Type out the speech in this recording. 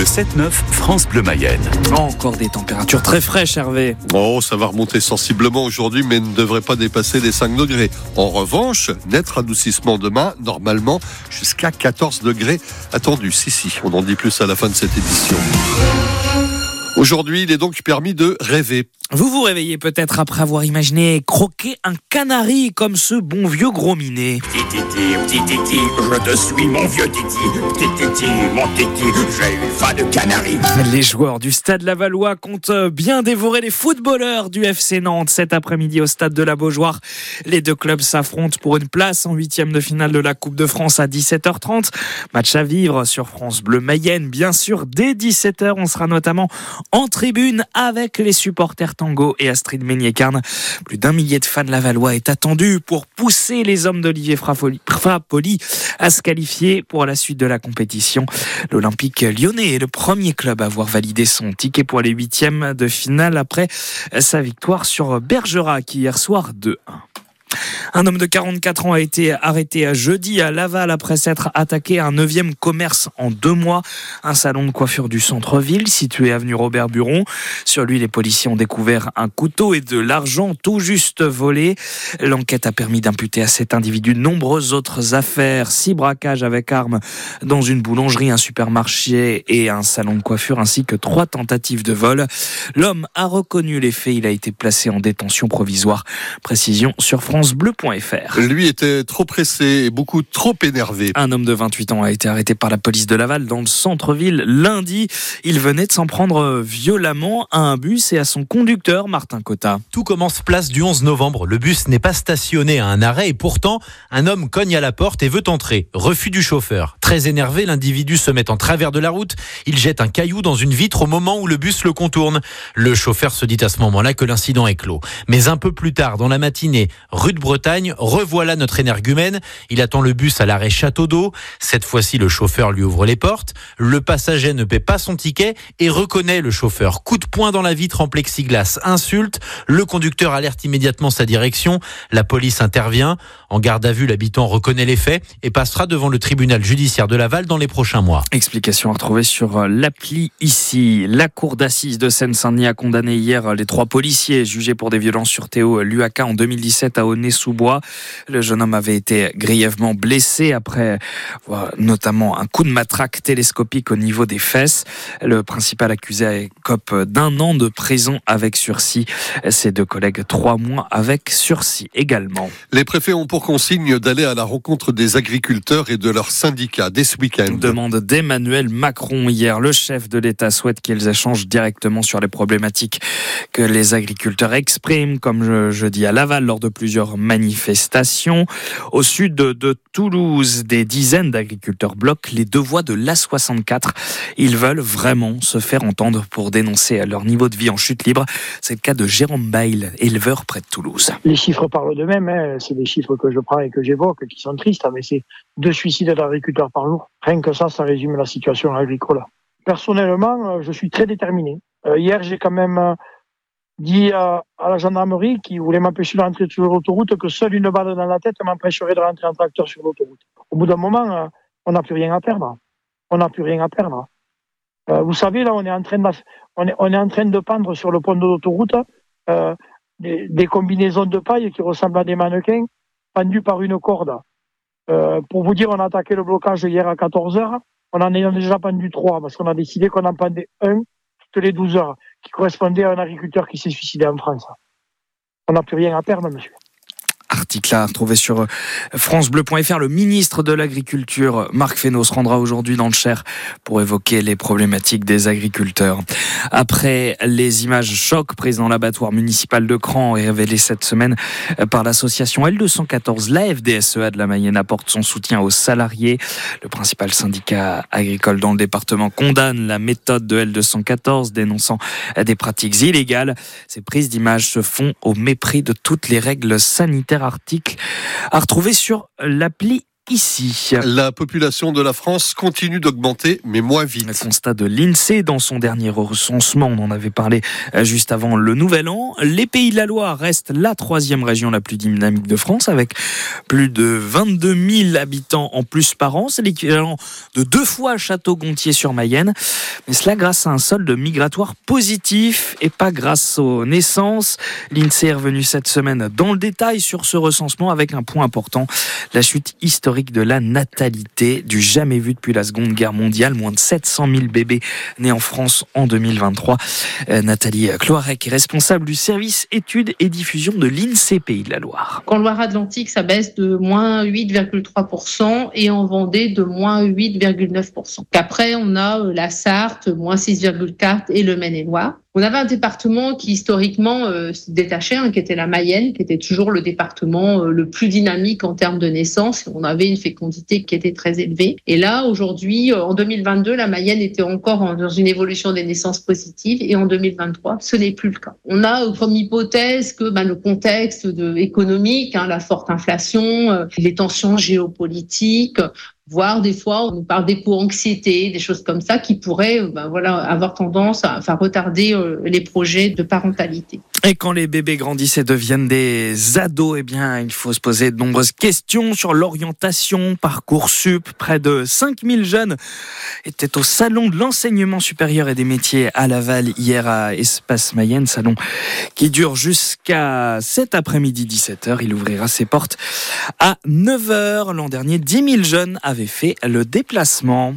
Le 7-9 France Bleu Mayenne. Encore des températures très fraîches, Hervé. Oh, ça va remonter sensiblement aujourd'hui, mais ne devrait pas dépasser les 5 degrés. En revanche, net radoucissement demain, normalement jusqu'à 14 degrés attendus. Si, si, on en dit plus à la fin de cette édition. Aujourd'hui, il est donc permis de rêver. Vous vous réveillez peut-être après avoir imaginé croquer un canari comme ce bon vieux gros minet. Petit titi, petit titi, je te suis mon vieux titi. Petit titi, mon titi, j'ai eu faim de canari. Les joueurs du Stade Lavallois comptent bien dévorer les footballeurs du FC Nantes cet après-midi au Stade de la Beaujoire. Les deux clubs s'affrontent pour une place en huitième de finale de la Coupe de France à 17h30. Match à vivre sur France Bleu Mayenne, bien sûr. Dès 17h, on sera notamment en tribune avec les supporters Tango et Astrid Meignet-Carne. Plus d'un millier de fans lavallois est attendu pour pousser les hommes d'Olivier Frapoli à se qualifier pour la suite de la compétition. L'Olympique lyonnais est le premier club à avoir validé son ticket pour les huitièmes de finale après sa victoire sur Bergerac hier soir 2-1. Un homme de 44 ans a été arrêté jeudi à Laval après s'être attaqué à un neuvième commerce en deux mois, un salon de coiffure du centre-ville situé avenue Robert Buron. Sur lui, les policiers ont découvert un couteau et de l'argent tout juste volé. L'enquête a permis d'imputer à cet individu de nombreuses autres affaires, six braquages avec armes dans une boulangerie, un supermarché et un salon de coiffure, ainsi que trois tentatives de vol. L'homme a reconnu les faits, il a été placé en détention provisoire. Précision sur francebleu.fr. Lui était trop pressé et beaucoup trop énervé. Un homme de 28 ans a été arrêté par la police de Laval dans le centre-ville lundi. Il venait de s'en prendre violemment à un bus et à son conducteur, Martin Cotta. Tout commence place du 11 novembre. Le bus n'est pas stationné à un arrêt et pourtant, un homme cogne à la porte et veut entrer. Refus du chauffeur. Très énervé, l'individu se met en travers de la route. Il jette un caillou dans une vitre au moment où le bus le contourne. Le chauffeur se dit à ce moment-là que l'incident est clos. Mais un peu plus tard, dans la matinée, rue de Bretagne, revoilà notre énergumène. Il attend le bus à l'arrêt Château d'Eau. Cette fois-ci, le chauffeur lui ouvre les portes. Le passager ne paie pas son ticket et reconnaît le chauffeur. Coup de poing dans la vitre en plexiglas, insulte. Le conducteur alerte immédiatement sa direction. La police intervient. En garde à vue, l'habitant reconnaît les faits et passera devant le tribunal judiciaire de Laval dans les prochains mois. Explication à retrouver sur l'appli ici. La cour d'assises de Seine-Saint-Denis a condamné hier les trois policiers jugés pour des violences sur Théo Luaca en 2017 à Aulnay-sous bois. Le jeune homme avait été grièvement blessé après notamment un coup de matraque télescopique au niveau des fesses. Le principal accusé écope d'un an de prison avec sursis. Ses deux collègues, trois mois avec sursis également. Les préfets ont pour consigne d'aller à la rencontre des agriculteurs et de leurs syndicats dès ce week-end. Demande d'Emmanuel Macron hier. Le chef de l'État souhaite qu'ils échangent directement sur les problématiques que les agriculteurs expriment, comme je, je dis à Laval lors de plusieurs manifestations manifestation. Au sud de Toulouse, des dizaines d'agriculteurs bloquent les deux voies de l'A64. Ils veulent vraiment se faire entendre pour dénoncer leur niveau de vie en chute libre. C'est le cas de Jérôme Bail, éleveur près de Toulouse. Les chiffres parlent d'eux-mêmes. Hein. C'est des chiffres que je prends et que j'évoque, qui sont tristes. Hein, mais c'est deux suicides d'agriculteurs par jour. Rien que ça, ça résume la situation agricole. Personnellement, euh, je suis très déterminé. Euh, hier, j'ai quand même euh, dit à, la gendarmerie qui voulait m'empêcher de rentrer sur l'autoroute que seule une balle dans la tête m'empêcherait de rentrer en tracteur sur l'autoroute. Au bout d'un moment, euh, on n'a plus rien à perdre. On n'a plus rien à perdre. Euh, vous savez, là, on est en train de, on est, on est en train de pendre sur le pont de l'autoroute euh, des, combinaisons de paille qui ressemblent à des mannequins pendus par une corde. Pour vous dire, on a attaqué le blocage hier à 14 heures. On en a déjà pendu trois parce qu'on a décidé qu'on en pendait un toutes les 12 heures qui correspondait à un agriculteur qui s'est suicidé en France. On n'a plus rien à perdre, monsieur article à sur euh, francebleu.fr. Le ministre de l'Agriculture, Marc Fesneau, se rendra aujourd'hui dans le Cher pour évoquer les problématiques des agriculteurs. Après les images chocs prises dans l'abattoir municipal de Cran et révélées cette semaine par l'association L214, la FDSEA de la Mayenne apporte son soutien aux salariés. Le principal syndicat agricole dans le département condamne la méthode de L214, dénonçant des pratiques illégales. Ces prises d'images se font au mépris de toutes les règles sanitaires à retrouver sur l'appli ici. La population de la France continue d'augmenter, mais moins vite. Le constat de l'INSEE dans son dernier recensement, on en avait parlé euh, juste avant le Nouvel An. Les Pays de la Loire restent la troisième région la plus dynamique de France, avec plus de 22 000 habitants en plus par an. C'est l'équivalent de deux fois Château-Gontier sur Mayenne. Mais cela grâce à un solde migratoire positif et pas grâce aux naissances. L'INSEE est revenu cette semaine dans le détail sur ce recensement avec un point important, la chute historique de la natalité, du jamais vu depuis la Seconde Guerre mondiale. Moins de 700 000 bébés nés en France en 2023. Euh, Nathalie Cloarec est responsable du service études et diffusion de l'INSEE Pays de la Loire. En Loire-Atlantique, ça baisse de moins 8,3% et en Vendée de moins 8,9%. Après, on a euh, la Sarthe, moins 6,4% et le Maine-et-Loire. On avait un département qui historiquement euh, se détachait, hein, qui était la Mayenne, qui était toujours le département euh, le plus dynamique en termes de naissance. On avait une fécondité qui était très élevée. Et là, aujourd'hui, euh, en 2022, la Mayenne était encore dans une évolution des naissances positives. Et en 2023, ce n'est plus le cas. On a comme hypothèse que ben, le contexte de, économique, hein, la forte inflation, les tensions géopolitiques, voire des fois on nous parle d'éco-anxiété, des choses comme ça qui pourraient ben, voilà, avoir tendance à retarder euh, les projets de parentalité. Et quand les bébés grandissent et deviennent des ados, eh bien, il faut se poser de nombreuses questions sur l'orientation, Parcoursup. Près de 5000 jeunes étaient au salon de l'enseignement supérieur et des métiers à Laval hier à Espace Mayenne, salon qui dure jusqu'à cet après-midi 17h. Il ouvrira ses portes à 9h. L'an dernier, 10 000 jeunes avaient fait le déplacement.